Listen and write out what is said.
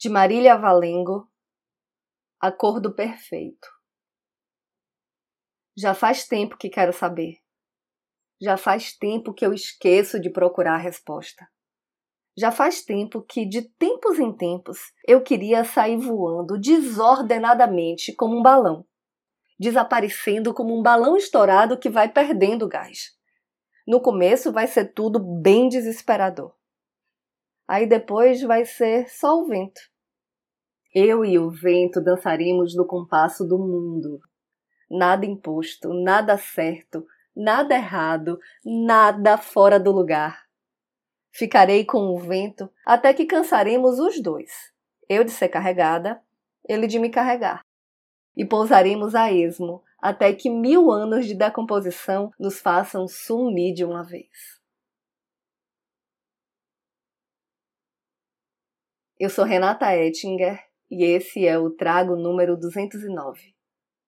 de Marília Valengo, Acordo Perfeito. Já faz tempo que quero saber. Já faz tempo que eu esqueço de procurar a resposta. Já faz tempo que, de tempos em tempos, eu queria sair voando desordenadamente como um balão, desaparecendo como um balão estourado que vai perdendo gás. No começo vai ser tudo bem desesperador. Aí depois vai ser só o vento. Eu e o vento dançaremos no compasso do mundo. Nada imposto, nada certo, nada errado, nada fora do lugar. Ficarei com o vento até que cansaremos os dois, eu de ser carregada, ele de me carregar. E pousaremos a esmo até que mil anos de decomposição nos façam sumir de uma vez. Eu sou Renata Ettinger e esse é o Trago número 209.